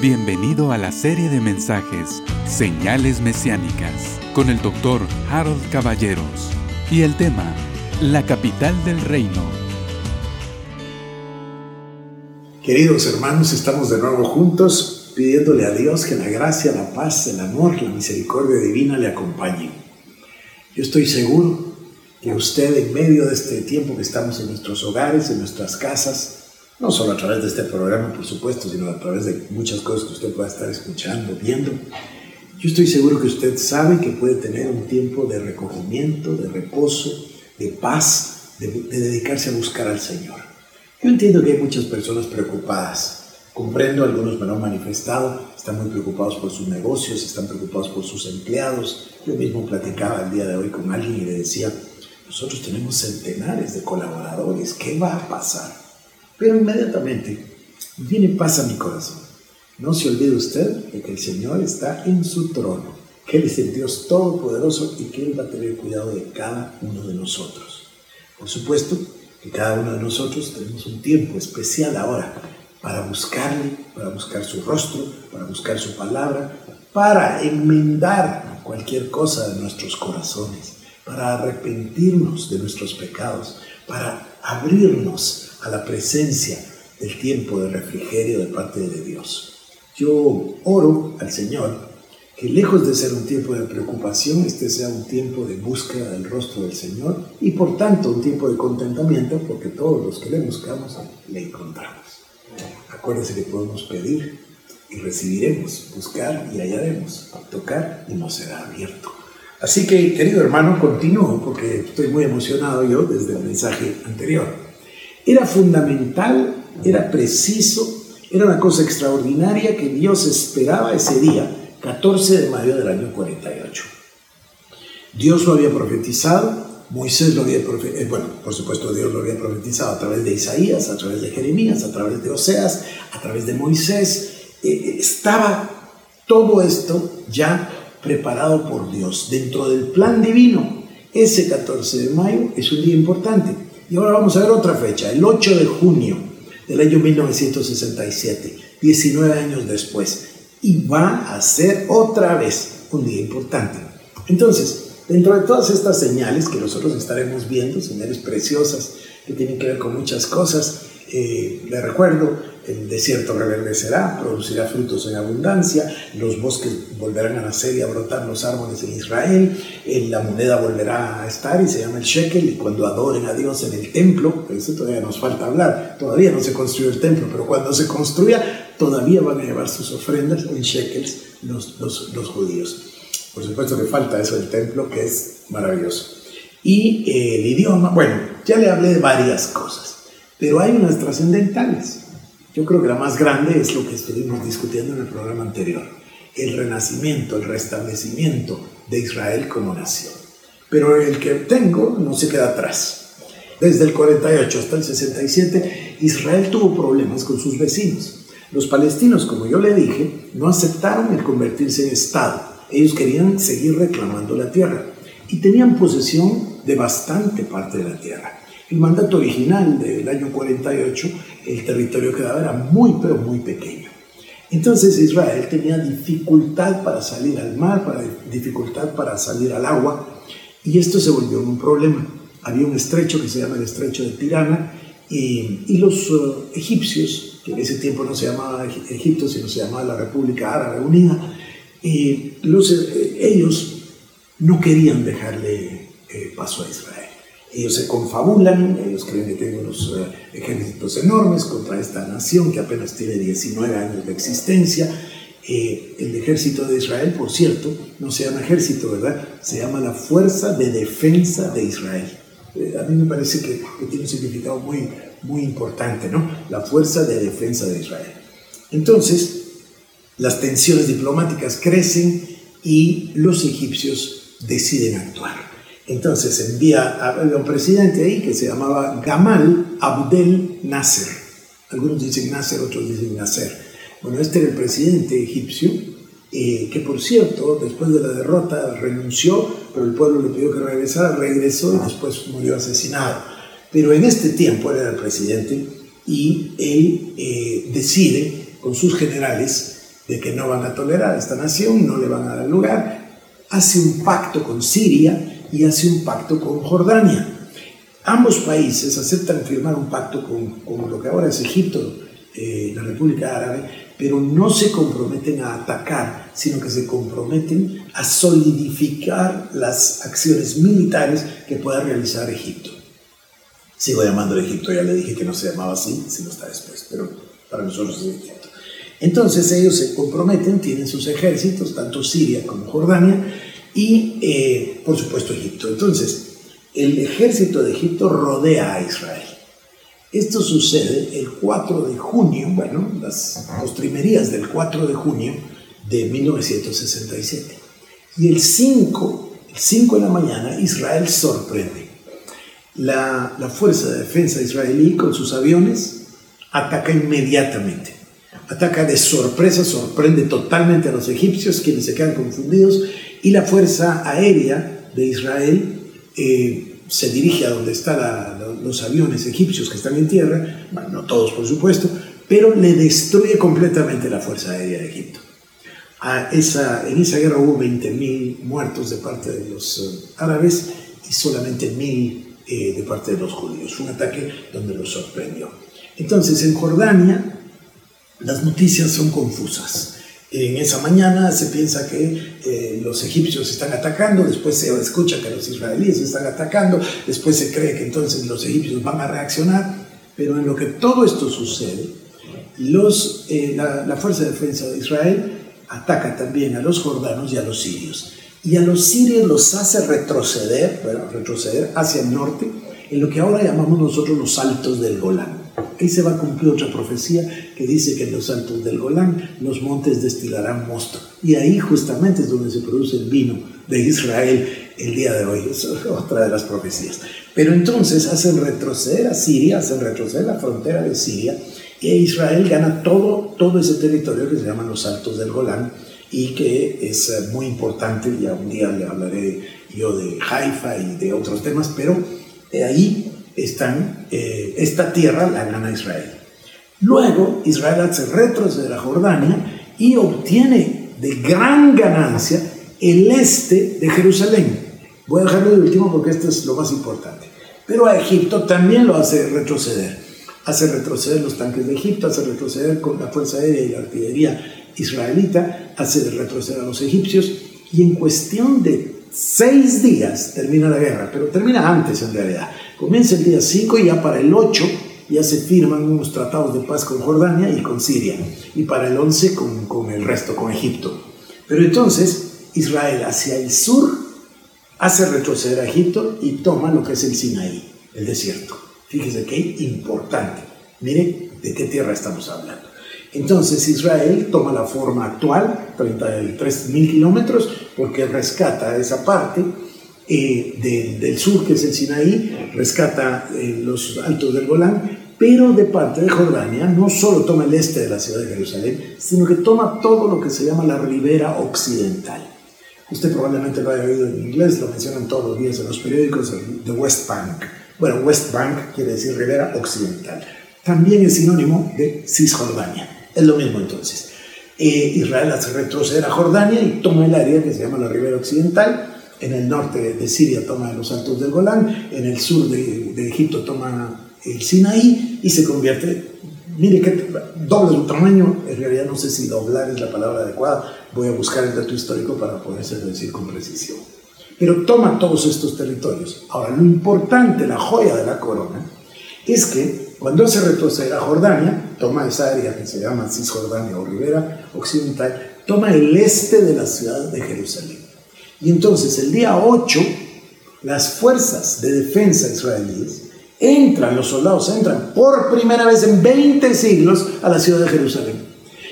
Bienvenido a la serie de mensajes Señales Mesiánicas con el doctor Harold Caballeros y el tema La capital del reino. Queridos hermanos, estamos de nuevo juntos pidiéndole a Dios que la gracia, la paz, el amor, la misericordia divina le acompañen. Yo estoy seguro que usted en medio de este tiempo que estamos en nuestros hogares, en nuestras casas, no solo a través de este programa, por supuesto, sino a través de muchas cosas que usted pueda estar escuchando, viendo. Yo estoy seguro que usted sabe que puede tener un tiempo de recogimiento, de reposo, de paz, de, dedicarse a buscar al Señor. Yo entiendo que hay muchas personas preocupadas. Comprendo, algunos me lo han manifestado, están muy preocupados por sus negocios, están preocupados por sus empleados. Yo mismo platicaba el día de hoy con alguien y le decía, nosotros tenemos centenares de colaboradores, ¿qué va a pasar? Pero inmediatamente viene paz a mi corazón. No se olvide usted de que el Señor está en su trono, que Él es el Dios Todopoderoso y que Él va a tener cuidado de cada uno de nosotros. Por supuesto que cada uno de nosotros tenemos un tiempo especial ahora para buscarle, para buscar su rostro, para buscar su palabra, para enmendar cualquier cosa de nuestros corazones, para arrepentirnos de nuestros pecados, para abrirnos a la presencia del tiempo de refrigerio de parte de Dios. Yo oro al Señor que lejos de ser un tiempo de preocupación, este sea un tiempo de búsqueda del rostro del Señor y por tanto un tiempo de contentamiento porque todos los que le buscamos le encontramos. Acuérdense que podemos pedir y recibiremos, buscar y hallaremos, tocar y nos será abierto. Así que, querido hermano, continúo porque estoy muy emocionado yo desde el mensaje anterior. Era fundamental, era preciso, era una cosa extraordinaria que Dios esperaba ese día, 14 de mayo del año 48. Dios lo había profetizado, Moisés lo había profetizado, eh, bueno, por supuesto Dios lo había profetizado a través de Isaías, a través de Jeremías, a través de Oseas, a través de Moisés. Eh, eh, estaba todo esto ya preparado por Dios dentro del plan divino. Ese 14 de mayo es un día importante. Y ahora vamos a ver otra fecha, el 8 de junio del año 1967, 19 años después. Y va a ser otra vez un día importante. Entonces, dentro de todas estas señales que nosotros estaremos viendo, señales preciosas que tienen que ver con muchas cosas, eh, recuerdo, el desierto reverdecerá, producirá frutos en abundancia, los bosques volverán a nacer y a brotar los árboles en Israel, la moneda volverá a estar y se llama el shekel, y cuando adoren a Dios en el templo, eso todavía nos falta hablar, todavía no se construyó el templo, pero cuando se construya, todavía van a llevar sus ofrendas en shekels los, los, los judíos. Por supuesto que falta eso del templo, que es maravilloso. Y eh, el idioma, bueno, ya le hablé de varias cosas, pero hay unas trascendentales. Yo creo que la más grande es lo que estuvimos discutiendo en el programa anterior, el renacimiento, el restablecimiento de Israel como nación. Pero el que tengo no se queda atrás. Desde el 48 hasta el 67, Israel tuvo problemas con sus vecinos. Los palestinos, como yo le dije, no aceptaron el convertirse en Estado. Ellos querían seguir reclamando la tierra y tenían posesión de bastante parte de la tierra. El mandato original del año 48, el territorio que daba era muy, pero muy pequeño. Entonces Israel tenía dificultad para salir al mar, para, dificultad para salir al agua, y esto se volvió un problema. Había un estrecho que se llama el estrecho de Tirana, y, los uh, egipcios, que en ese tiempo no se llamaba Egipto, sino se llamaba la República Árabe Unida, y los, eh, ellos no querían dejarle eh, paso a Israel. Ellos se confabulan, ellos creen que tienen unos eh, ejércitos enormes contra esta nación que apenas tiene 19 años de existencia. Eh, el ejército de Israel, por cierto, no se llama ejército, ¿verdad? Se llama la Fuerza de Defensa de Israel. Eh, a mí me parece que, que, tiene un significado muy, muy importante, ¿no? La Fuerza de Defensa de Israel. Entonces, las tensiones diplomáticas crecen y los egipcios deciden actuar. Entonces envía a un presidente ahí que se llamaba Gamal Abdel Nasser. Algunos dicen Nasser, otros dicen Nasser. Bueno, este era el presidente egipcio, eh, que por cierto, después de la derrota renunció, pero el pueblo le pidió que regresara, regresó y después murió asesinado. Pero en este tiempo él era el presidente y él eh, decide con sus generales de que no van a tolerar a esta nación, no le van a dar lugar, hace un pacto con Siria y hace un pacto con Jordania. Ambos países aceptan firmar un pacto con, con lo que ahora es Egipto, eh, la República Árabe, pero no se comprometen a atacar, sino que se comprometen a solidificar las acciones militares que pueda realizar Egipto. Sigo llamando Egipto, ya le dije que no se llamaba así, sino está después, pero para nosotros es Egipto. Entonces ellos se comprometen, tienen sus ejércitos, tanto Siria como Jordania, y eh, por supuesto Egipto. Entonces, el ejército de Egipto rodea a Israel. Esto sucede el 4 de junio, bueno, las postrimerías del 4 de junio de 1967. Y el 5, el 5 de la mañana, Israel sorprende. La, la fuerza de defensa israelí con sus aviones ataca inmediatamente. Ataca de sorpresa, sorprende totalmente a los egipcios, quienes se quedan confundidos, y la fuerza aérea de Israel eh, se dirige a donde están los aviones egipcios que están en tierra, no todos por supuesto, pero le destruye completamente la Fuerza Aérea de Egipto. Esa, en esa guerra hubo 20.000 muertos de parte de los eh, árabes y solamente 1.000 eh, de parte de los judíos. Fue un ataque donde los sorprendió. Entonces, en Jordania las noticias son confusas. En esa mañana se piensa que eh, los egipcios están atacando, después se escucha que los israelíes están atacando, después se cree que entonces los egipcios van a reaccionar, pero en lo que todo esto sucede, los, eh, la, Fuerza de Defensa de Israel ataca también a los jordanos y a los sirios. Y a los sirios los hace retroceder, bueno, retroceder hacia el norte, en lo que ahora llamamos nosotros los saltos del Golán. Ahí se va a cumplir otra profecía que dice que en los altos del Golán los montes destilarán mosto. Y ahí justamente es donde se produce el vino de Israel el día de hoy. Es otra de las profecías. Pero entonces hacen retroceder a Siria, hacen retroceder la frontera de Siria, y Israel gana todo, todo ese territorio que se llaman los altos del Golán y que es eh, muy importante. Ya un día le hablaré yo de Haifa y de otros temas, pero de ahí están, eh, esta tierra la gana Israel. Luego Israel hace retroceder a Jordania y obtiene de gran ganancia el este de Jerusalén. Voy a dejarlo de último porque esto es lo más importante. Pero a Egipto también lo hace retroceder. Hace retroceder los tanques de Egipto, hace retroceder con la fuerza aérea y la artillería israelita, hace retroceder a los egipcios y en cuestión de seis días termina la guerra, pero termina antes en realidad. Comienza el día 5 y ya para el 8 ya se firman unos tratados de paz con Jordania y con Siria. Y para el 11 con, con el resto, con Egipto. Pero entonces Israel hacia el sur hace retroceder a Egipto y toma lo que es el Sinaí, el desierto. Fíjese qué importante. Mire de qué tierra estamos hablando. Entonces Israel toma la forma actual, 33.000 kilómetros, porque rescata esa parte eh, del sur, que es el Sinaí, rescata eh, los altos del Golán, pero de parte de Jordania no solo toma el este de la ciudad de Jerusalén, sino que toma todo lo que se llama la ribera occidental. Usted probablemente lo haya oído en inglés, lo mencionan todos los días en los periódicos, de West Bank. Bueno, West Bank quiere decir ribera occidental. También es sinónimo de Cisjordania. Es lo mismo entonces. Eh, Israel hace retroceder a Jordania y toma el área que se llama la ribera occidental en el norte de Siria toma los altos del Golán, en el sur de, Egipto toma el Sinaí y se convierte, mire que doble su tamaño, en realidad no sé si doblar es la palabra adecuada, voy a buscar el dato histórico para poder decir con precisión. Pero toma todos estos territorios. Ahora, lo importante, la joya de la corona, es que cuando se retrocede a Jordania, toma esa área que se llama Cisjordania o Ribera Occidental, toma el este de la ciudad de Jerusalén. Y entonces el día 8, las fuerzas de defensa israelíes entran, los soldados entran por primera vez en 20 siglos a la ciudad de Jerusalén.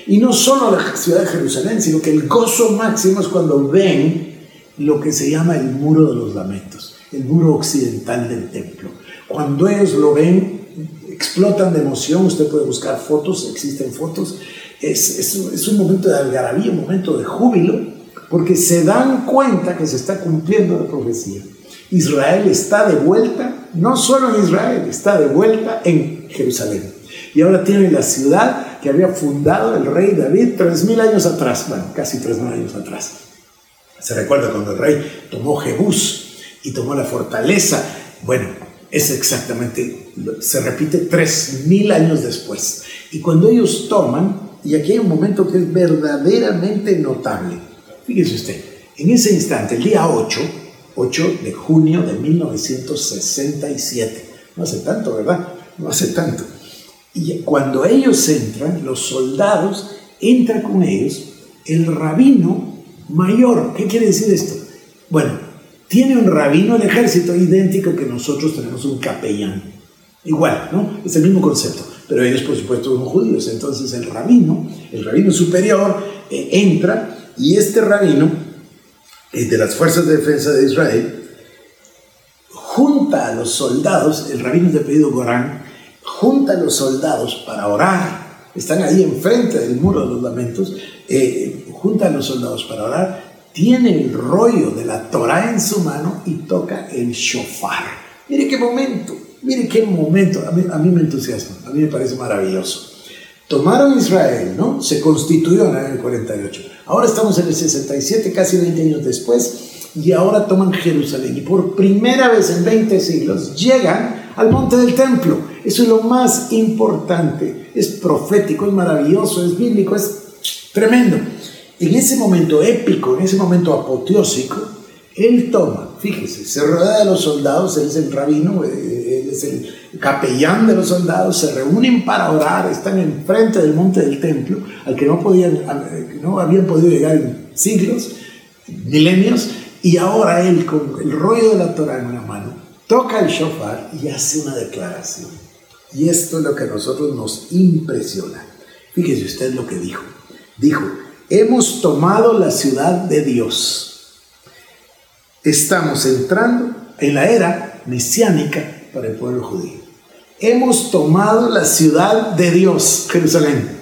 Y no solo a la ciudad de Jerusalén, sino que el gozo máximo es cuando ven lo que se llama el muro de los lamentos, el muro occidental del templo. Cuando ellos lo ven, explotan de emoción, usted puede buscar fotos, existen fotos, es, es, un momento de algarabía, un momento de júbilo, porque se dan cuenta que se está cumpliendo la profecía. Israel está de vuelta, no solo en Israel, está de vuelta en Jerusalén. Y ahora tiene la ciudad que había fundado el rey David tres mil años atrás, bueno, casi tres mil años atrás. Se recuerda cuando el rey tomó Jebús y tomó la fortaleza. Bueno, es exactamente, se repite tres mil años después. Y cuando ellos toman, y aquí hay un momento que es verdaderamente notable. Fíjese usted, en ese instante, el día 8, 8 de junio de 1967, no hace tanto, ¿verdad? No hace tanto. Y cuando ellos entran, los soldados, entra con ellos el rabino mayor. ¿Qué quiere decir esto? Bueno, tiene un rabino el ejército idéntico que nosotros tenemos un capellán. Igual, ¿no? Es el mismo concepto. Pero ellos, por supuesto, son judíos. Entonces el rabino, el rabino superior, eh, entra y este rabino eh, de las fuerzas de defensa de Israel junta a los soldados, el rabino de pedido Gorán, junta a los soldados para orar. Están ahí enfrente del muro de los lamentos, eh, junta a los soldados para orar tiene el rollo de la Torah en su mano y toca el shofar. Mire qué momento, mire qué momento. A mí, me entusiasma, a mí me parece maravilloso. Tomaron Israel, ¿no? Se constituyó en el 48. Ahora estamos en el 67, casi 20 años después, y ahora toman Jerusalén. Y por primera vez en 20 siglos llegan al monte del templo. Eso es lo más importante. Es profético, es maravilloso, es bíblico, es tremendo. En ese momento épico, en ese momento apoteósico, él toma, fíjese, se rodea de los soldados, él es el rabino, eh, es el capellán de los soldados, se reúnen para orar, están enfrente del monte del templo, al que no, podían, no habían podido llegar en siglos, milenios, y ahora él con el rollo de la Torah en una mano, toca el shofar y hace una declaración. Y esto es lo que a nosotros nos impresiona. Fíjese usted lo que dijo. Dijo, Hemos tomado la ciudad de Dios. Estamos entrando en la era mesiánica para el pueblo judío. Hemos tomado la ciudad de Dios, Jerusalén.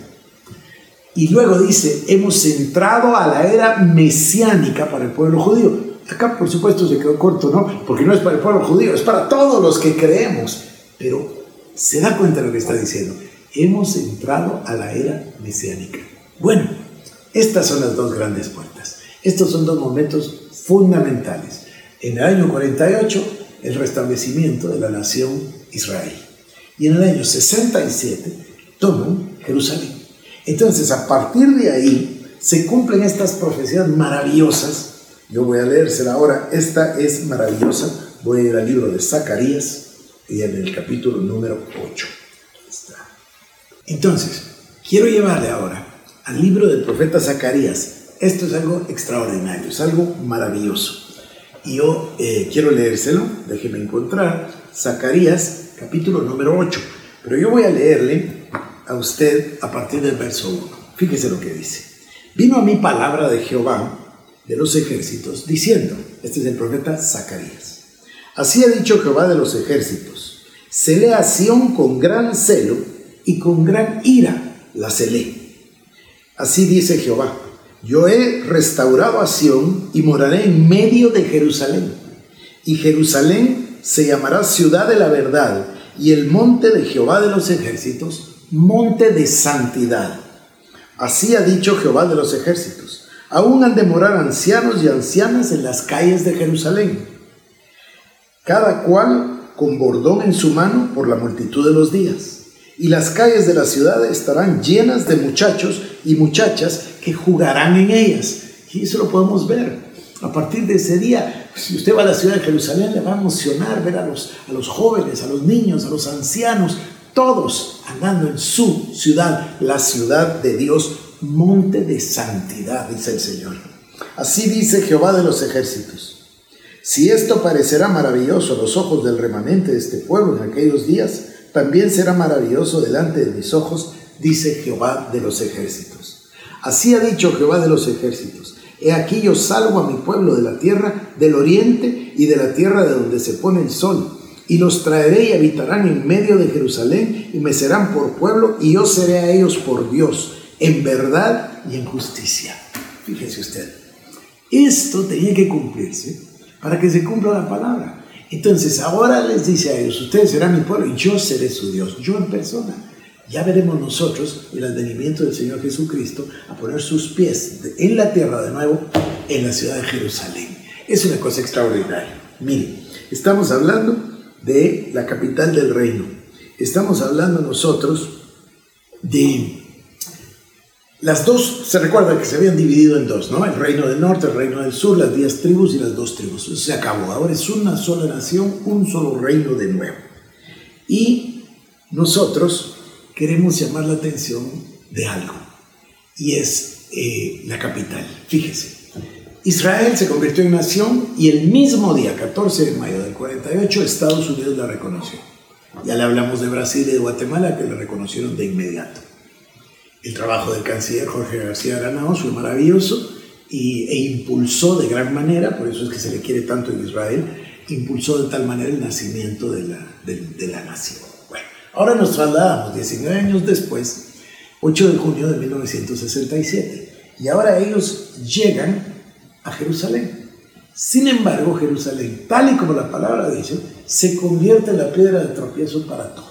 Y luego dice, hemos entrado a la era mesiánica para el pueblo judío. Acá, por supuesto, se quedó corto, ¿no? Porque no es para el pueblo judío, es para todos los que creemos. Pero se da cuenta de lo que está diciendo. Hemos entrado a la era mesiánica. Bueno, estas son las dos grandes puertas. Estos son dos momentos fundamentales. En el año 48, el restablecimiento de la nación Israel. Y en el año 67, toman Jerusalén. Entonces, a partir de ahí, se cumplen estas profecías maravillosas. Yo voy a leérsela ahora. Esta es maravillosa. Voy a ir al libro de Zacarías y en el capítulo número 8. Entonces, quiero llevarle ahora al libro del profeta Zacarías. Esto es algo extraordinario, es algo maravilloso. Y yo eh, quiero leérselo, déjeme encontrar, Zacarías capítulo número 8. Pero yo voy a leerle a usted a partir del verso 1. Fíjese lo que dice. Vino a mí palabra de Jehová de los ejércitos, diciendo, este es el profeta Zacarías, así ha dicho Jehová de los ejércitos, celé a Sión con gran celo y con gran ira la celé Así dice Jehová, yo he restaurado a Sión y moraré en medio de Jerusalén. Y Jerusalén se llamará ciudad de la verdad y el monte de Jehová de los ejércitos, monte de santidad. Así ha dicho Jehová de los ejércitos. Aún han de morar ancianos y ancianas en las calles de Jerusalén, cada cual con bordón en su mano por la multitud de los días y las calles de la ciudad estarán llenas de muchachos y muchachas que jugarán en ellas. Y eso lo podemos ver. A partir de ese día, si usted va a la ciudad de Jerusalén, le va a emocionar ver a los, a los jóvenes, a los niños, a los ancianos, todos andando en su ciudad, la ciudad de Dios, monte de santidad, dice el Señor. Así dice Jehová de los ejércitos. Si esto parecerá maravilloso a los ojos del remanente de este pueblo en aquellos días, también será maravilloso delante de mis ojos, dice Jehová de los ejércitos. Así ha dicho Jehová de los ejércitos. He aquí yo salgo a mi pueblo de la tierra del oriente y de la tierra de donde se pone el sol, y los traeré y habitarán en medio de Jerusalén, y me serán por pueblo, y yo seré a ellos por Dios, en verdad y en justicia. Fíjese usted, esto tenía que cumplirse para que se cumpla la palabra. Entonces ahora les dice a ellos, ustedes serán mi pueblo y yo seré su Dios, yo en persona. ya veremos nosotros el advenimiento del Señor Jesucristo a poner sus pies en la tierra de nuevo, en la ciudad de Jerusalén. Es una cosa extraordinaria. Miren, estamos hablando de la capital del reino. Estamos hablando nosotros de las dos, se recuerda que se habían dividido en dos, ¿no? El reino del norte, el reino del sur, las diez tribus y las dos tribus. Eso se acabó. Ahora es una sola nación, un solo reino de nuevo. Y nosotros queremos llamar la atención de algo, y es eh, la capital. Fíjese, Israel se convirtió en nación y el mismo día, 14 de mayo del 48, Estados Unidos la reconoció. Ya le hablamos de Brasil y de Guatemala que la reconocieron de inmediato. El trabajo del canciller Jorge García Granados fue maravilloso y, e impulsó de gran manera, por eso es que se le quiere tanto en Israel, impulsó de tal manera el nacimiento de la, de, la nación. Bueno, ahora nos trasladamos 19 años después, 8 de junio de 1967, y ahora ellos llegan a Jerusalén. Sin embargo, Jerusalén, tal y como la palabra dice, se convierte en la piedra de tropiezo para todos.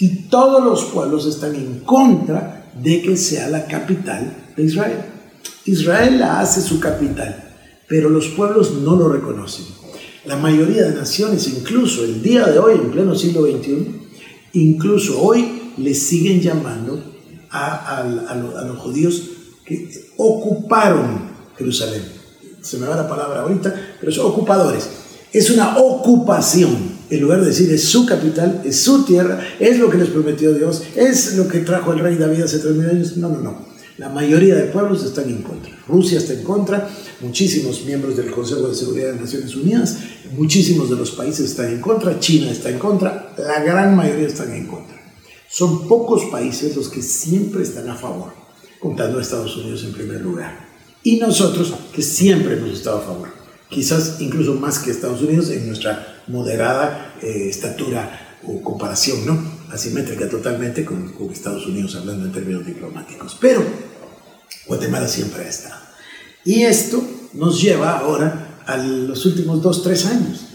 Y todos los pueblos están en contra de que sea la capital de Israel. Israel la hace su capital, pero los pueblos no lo reconocen. La mayoría de naciones, incluso el día de hoy, en pleno siglo XXI, incluso hoy le siguen llamando a, los judíos que ocuparon Jerusalén. Se me va la palabra ahorita, pero son ocupadores. Es una ocupación en lugar de decir es su capital, es su tierra, es lo que les prometió Dios, es lo que trajo el rey David hace tres mil años. No, no, no. La mayoría de pueblos están en contra. Rusia está en contra, muchísimos miembros del Consejo de Seguridad de Naciones Unidas, muchísimos de los países están en contra, China está en contra, la gran mayoría están en contra. Son pocos países los que siempre están a favor, contando a Estados Unidos en primer lugar. Y nosotros, que siempre hemos estado a favor quizás incluso más que Estados Unidos en nuestra moderada eh, estatura o comparación, ¿no? Asimétrica totalmente con, Estados Unidos, hablando en términos diplomáticos. Pero Guatemala siempre ha estado. Y esto nos lleva ahora a los últimos dos, tres años.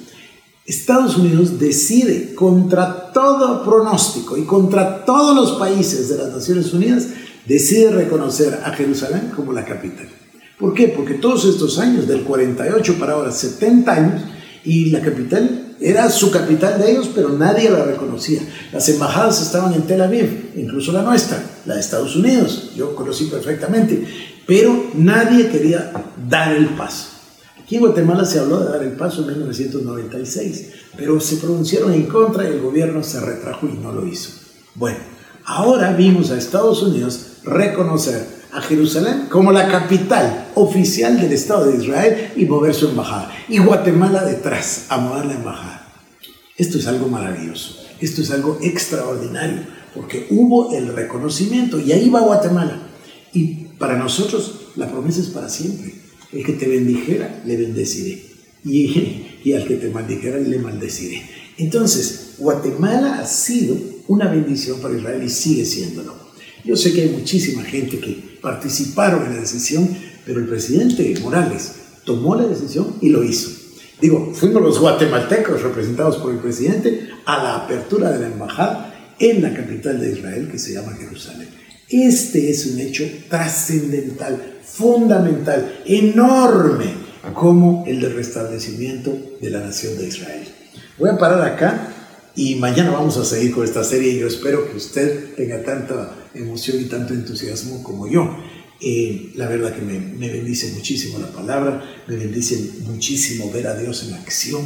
Estados Unidos decide contra todo pronóstico y contra todos los países de las Naciones Unidas, decide reconocer a Jerusalén como la capital. ¿Por qué? Porque todos estos años, del 48 para ahora, 70 años, y la capital era su capital de ellos, pero nadie la reconocía. Las embajadas estaban en Tel Aviv, incluso la nuestra, la de Estados Unidos, yo conocí perfectamente, pero nadie quería dar el paso. Aquí en Guatemala se habló de dar el paso en 1996, pero se pronunciaron en contra y el gobierno se retrajo y no lo hizo. Bueno, ahora vimos a Estados Unidos reconocer a Jerusalén como la capital oficial del Estado de Israel y mover su embajada. Y Guatemala detrás a mover la embajada. Esto es algo maravilloso, esto es algo extraordinario, porque hubo el reconocimiento y ahí va Guatemala. Y para nosotros la promesa es para siempre. El que te bendijera, le bendeciré. Y, y al que te maldijera, le maldeciré. Entonces, Guatemala ha sido una bendición para Israel y sigue siéndolo. Yo sé que hay muchísima gente que participaron en la decisión, pero el presidente Morales tomó la decisión y lo hizo. Digo, fuimos los guatemaltecos representados por el presidente a la apertura de la embajada en la capital de Israel que se llama Jerusalén. Este es un hecho trascendental, fundamental, enorme, como el del restablecimiento de la nación de Israel. Voy a parar acá y mañana vamos a seguir con esta serie y yo espero que usted tenga tanta emoción y tanto entusiasmo como yo. Eh, la verdad que me, bendice muchísimo la palabra, me bendice muchísimo ver a Dios en acción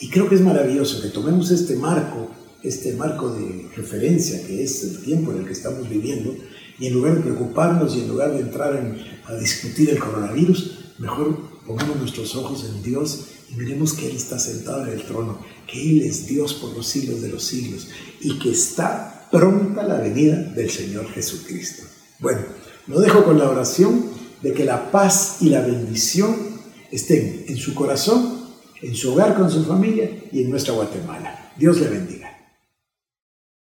y creo que es maravilloso que tomemos este marco, este marco de referencia que es el tiempo en el que estamos viviendo y en lugar de preocuparnos y en lugar de entrar en, a discutir el coronavirus, mejor pongamos nuestros ojos en Dios y miremos que Él está sentado en el trono, que Él es Dios por los siglos de los siglos y que está pronta la venida del Señor Jesucristo. Bueno, lo dejo con la oración de que la paz y la bendición estén en su corazón, en su hogar con su familia y en nuestra Guatemala. Dios le bendiga.